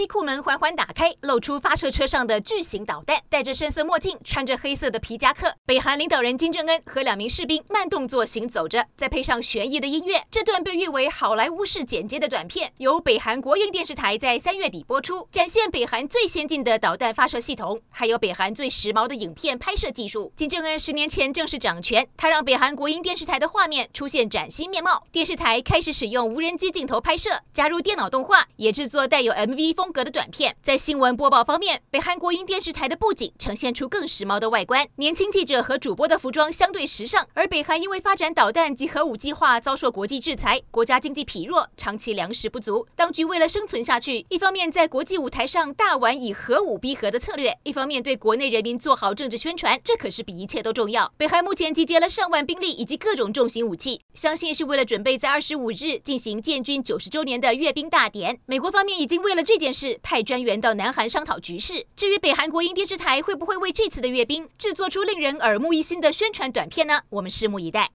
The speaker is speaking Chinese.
机库门缓缓打开，露出发射车上的巨型导弹。戴着深色墨镜，穿着黑色的皮夹克，北韩领导人金正恩和两名士兵慢动作行走着，再配上悬疑的音乐。这段被誉为好莱坞式剪接的短片，由北韩国营电视台在三月底播出，展现北韩最先进的导弹发射系统，还有北韩最时髦的影片拍摄技术。金正恩十年前正式掌权，他让北韩国营电视台的画面出现崭新面貌，电视台开始使用无人机镜头拍摄，加入电脑动画，也制作带有 MV。风风格的短片，在新闻播报方面，北韩国营电视台的布景呈现出更时髦的外观，年轻记者和主播的服装相对时尚。而北韩因为发展导弹及核武计划遭受国际制裁，国家经济疲弱，长期粮食不足。当局为了生存下去，一方面在国际舞台上大玩以核武逼和的策略，一方面对国内人民做好政治宣传，这可是比一切都重要。北韩目前集结了上万兵力以及各种重型武器，相信是为了准备在二十五日进行建军九十周年的阅兵大典。美国方面已经为了这件是。派专员到南韩商讨局势。至于北韩国营电视台会不会为这次的阅兵制作出令人耳目一新的宣传短片呢？我们拭目以待。